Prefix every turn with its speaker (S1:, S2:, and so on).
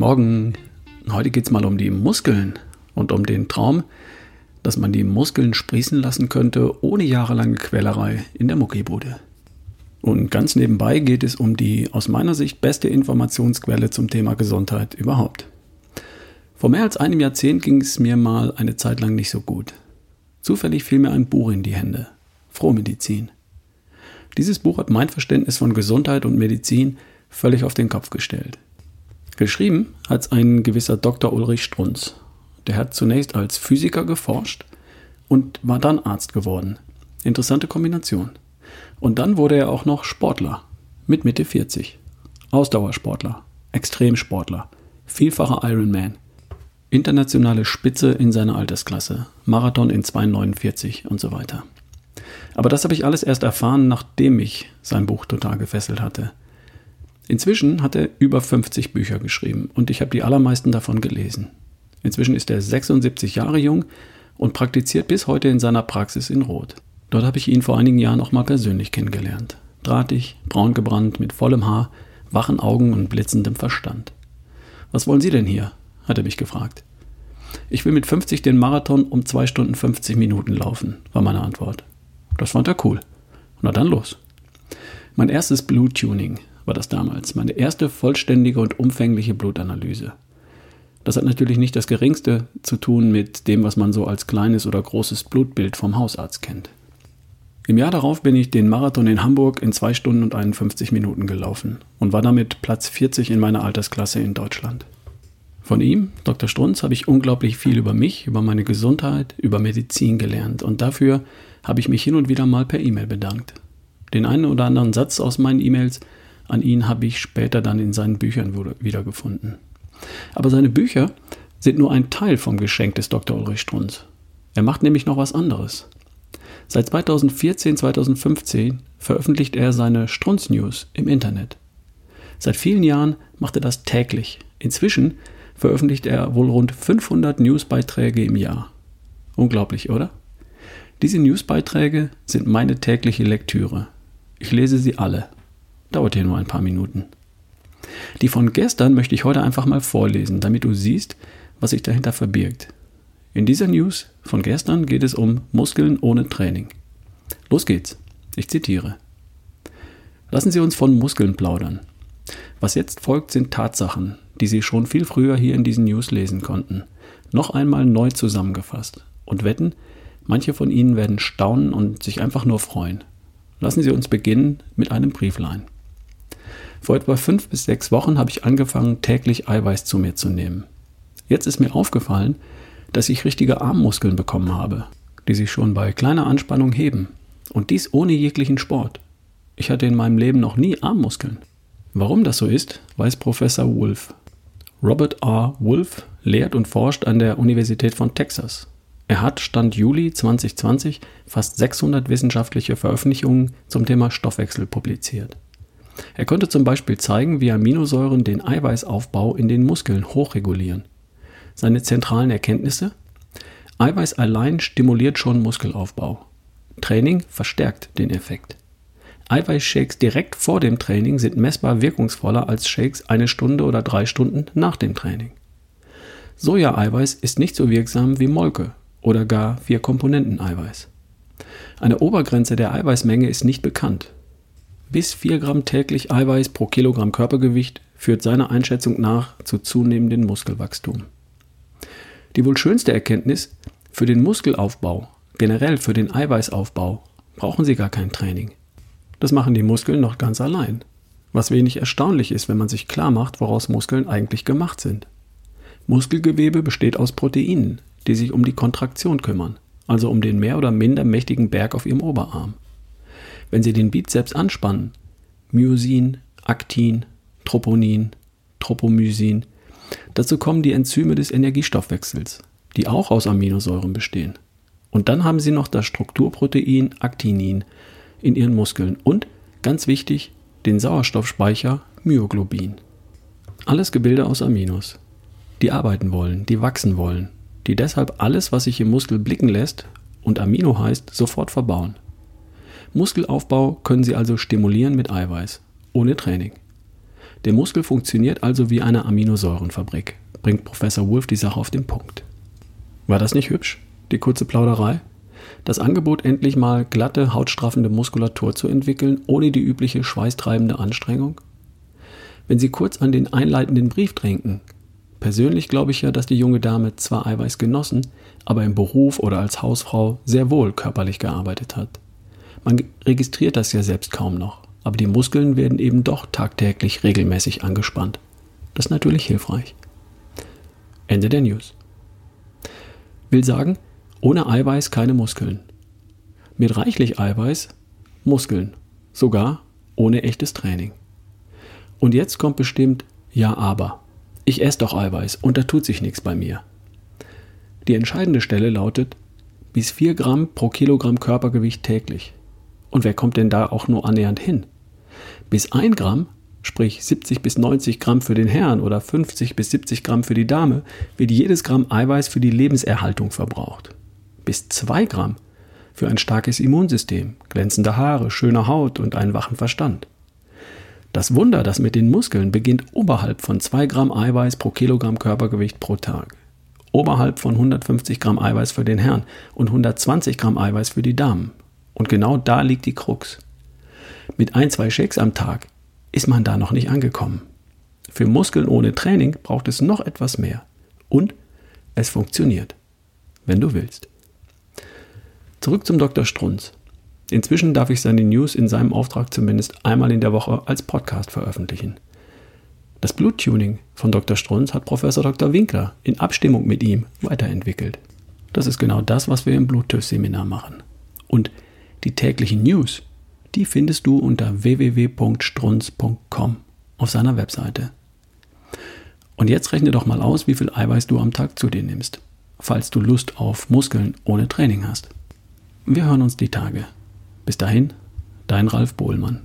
S1: Morgen. Heute geht es mal um die Muskeln und um den Traum, dass man die Muskeln sprießen lassen könnte, ohne jahrelange Quälerei in der Muckibude. Und ganz nebenbei geht es um die aus meiner Sicht beste Informationsquelle zum Thema Gesundheit überhaupt. Vor mehr als einem Jahrzehnt ging es mir mal eine Zeit lang nicht so gut. Zufällig fiel mir ein Buch in die Hände. Frohmedizin. Dieses Buch hat mein Verständnis von Gesundheit und Medizin völlig auf den Kopf gestellt. Geschrieben hat es ein gewisser Dr. Ulrich Strunz. Der hat zunächst als Physiker geforscht und war dann Arzt geworden. Interessante Kombination. Und dann wurde er auch noch Sportler mit Mitte 40. Ausdauersportler, Extremsportler, vielfacher Ironman, internationale Spitze in seiner Altersklasse, Marathon in 2,49 und so weiter. Aber das habe ich alles erst erfahren, nachdem mich sein Buch total gefesselt hatte. Inzwischen hat er über 50 Bücher geschrieben und ich habe die allermeisten davon gelesen. Inzwischen ist er 76 Jahre jung und praktiziert bis heute in seiner Praxis in Rot. Dort habe ich ihn vor einigen Jahren auch mal persönlich kennengelernt. Drahtig, braun gebrannt, mit vollem Haar, wachen Augen und blitzendem Verstand. Was wollen Sie denn hier? hat er mich gefragt. Ich will mit 50 den Marathon um 2 Stunden 50 Minuten laufen, war meine Antwort. Das fand er cool. Na dann los. Mein erstes Bluttuning, war das damals, meine erste vollständige und umfängliche Blutanalyse. Das hat natürlich nicht das geringste zu tun mit dem, was man so als kleines oder großes Blutbild vom Hausarzt kennt. Im Jahr darauf bin ich den Marathon in Hamburg in 2 Stunden und 51 Minuten gelaufen und war damit Platz 40 in meiner Altersklasse in Deutschland. Von ihm, Dr. Strunz, habe ich unglaublich viel über mich, über meine Gesundheit, über Medizin gelernt und dafür habe ich mich hin und wieder mal per E-Mail bedankt. Den einen oder anderen Satz aus meinen E-Mails an ihn habe ich später dann in seinen Büchern wiedergefunden. Aber seine Bücher sind nur ein Teil vom Geschenk des Dr. Ulrich Strunz. Er macht nämlich noch was anderes. Seit 2014, 2015 veröffentlicht er seine Strunz News im Internet. Seit vielen Jahren macht er das täglich. Inzwischen veröffentlicht er wohl rund 500 Newsbeiträge im Jahr. Unglaublich, oder? Diese Newsbeiträge sind meine tägliche Lektüre. Ich lese sie alle Dauert hier nur ein paar Minuten. Die von gestern möchte ich heute einfach mal vorlesen, damit du siehst, was sich dahinter verbirgt. In dieser News von gestern geht es um Muskeln ohne Training. Los geht's. Ich zitiere. Lassen Sie uns von Muskeln plaudern. Was jetzt folgt, sind Tatsachen, die Sie schon viel früher hier in diesen News lesen konnten. Noch einmal neu zusammengefasst. Und wetten, manche von Ihnen werden staunen und sich einfach nur freuen. Lassen Sie uns beginnen mit einem Brieflein. Vor etwa fünf bis sechs Wochen habe ich angefangen, täglich Eiweiß zu mir zu nehmen. Jetzt ist mir aufgefallen, dass ich richtige Armmuskeln bekommen habe, die sich schon bei kleiner Anspannung heben. Und dies ohne jeglichen Sport. Ich hatte in meinem Leben noch nie Armmuskeln. Warum das so ist, weiß Professor Wolf. Robert R. Wolf lehrt und forscht an der Universität von Texas. Er hat Stand Juli 2020 fast 600 wissenschaftliche Veröffentlichungen zum Thema Stoffwechsel publiziert. Er konnte zum Beispiel zeigen, wie Aminosäuren den Eiweißaufbau in den Muskeln hochregulieren. Seine zentralen Erkenntnisse? Eiweiß allein stimuliert schon Muskelaufbau. Training verstärkt den Effekt. Eiweißshakes direkt vor dem Training sind messbar wirkungsvoller als Shakes eine Stunde oder drei Stunden nach dem Training. Sojaeiweiß ist nicht so wirksam wie Molke oder gar vier Komponenten Eiweiß. Eine Obergrenze der Eiweißmenge ist nicht bekannt. Bis 4 Gramm täglich Eiweiß pro Kilogramm Körpergewicht führt seiner Einschätzung nach zu zunehmendem Muskelwachstum. Die wohl schönste Erkenntnis, für den Muskelaufbau, generell für den Eiweißaufbau, brauchen Sie gar kein Training. Das machen die Muskeln noch ganz allein. Was wenig erstaunlich ist, wenn man sich klar macht, woraus Muskeln eigentlich gemacht sind. Muskelgewebe besteht aus Proteinen, die sich um die Kontraktion kümmern, also um den mehr oder minder mächtigen Berg auf ihrem Oberarm. Wenn Sie den Bizeps anspannen, Myosin, Aktin, Troponin, Tropomysin, dazu kommen die Enzyme des Energiestoffwechsels, die auch aus Aminosäuren bestehen. Und dann haben Sie noch das Strukturprotein Actinin in Ihren Muskeln und, ganz wichtig, den Sauerstoffspeicher Myoglobin. Alles Gebilde aus Aminos, die arbeiten wollen, die wachsen wollen, die deshalb alles, was sich im Muskel blicken lässt und Amino heißt, sofort verbauen. Muskelaufbau können Sie also stimulieren mit Eiweiß, ohne Training. Der Muskel funktioniert also wie eine Aminosäurenfabrik, bringt Professor Wolf die Sache auf den Punkt. War das nicht hübsch, die kurze Plauderei? Das Angebot, endlich mal glatte, hautstraffende Muskulatur zu entwickeln, ohne die übliche schweißtreibende Anstrengung? Wenn Sie kurz an den einleitenden Brief denken, persönlich glaube ich ja, dass die junge Dame zwar Eiweiß genossen, aber im Beruf oder als Hausfrau sehr wohl körperlich gearbeitet hat. Man registriert das ja selbst kaum noch, aber die Muskeln werden eben doch tagtäglich regelmäßig angespannt. Das ist natürlich hilfreich. Ende der News. Will sagen, ohne Eiweiß keine Muskeln. Mit reichlich Eiweiß Muskeln, sogar ohne echtes Training. Und jetzt kommt bestimmt ja aber. Ich esse doch Eiweiß und da tut sich nichts bei mir. Die entscheidende Stelle lautet bis 4 Gramm pro Kilogramm Körpergewicht täglich. Und wer kommt denn da auch nur annähernd hin? Bis 1 Gramm, sprich 70 bis 90 Gramm für den Herrn oder 50 bis 70 Gramm für die Dame, wird jedes Gramm Eiweiß für die Lebenserhaltung verbraucht bis 2 Gramm für ein starkes Immunsystem, glänzende Haare, schöne Haut und einen wachen Verstand. Das Wunder, das mit den Muskeln beginnt oberhalb von 2 Gramm Eiweiß pro Kilogramm Körpergewicht pro Tag. Oberhalb von 150 Gramm Eiweiß für den Herrn und 120 Gramm Eiweiß für die Damen. Und genau da liegt die Krux. Mit ein, zwei Shakes am Tag ist man da noch nicht angekommen. Für Muskeln ohne Training braucht es noch etwas mehr. Und es funktioniert. Wenn du willst. Zurück zum Dr. Strunz. Inzwischen darf ich seine News in seinem Auftrag zumindest einmal in der Woche als Podcast veröffentlichen. Das Bluttuning von Dr. Strunz hat Professor Dr. Winkler in Abstimmung mit ihm weiterentwickelt. Das ist genau das, was wir im Bluttest-Seminar machen. Und die täglichen News, die findest du unter www.strunz.com auf seiner Webseite. Und jetzt rechne doch mal aus, wie viel Eiweiß du am Tag zu dir nimmst, falls du Lust auf Muskeln ohne Training hast. Wir hören uns die Tage. Bis dahin, dein Ralf Bohlmann.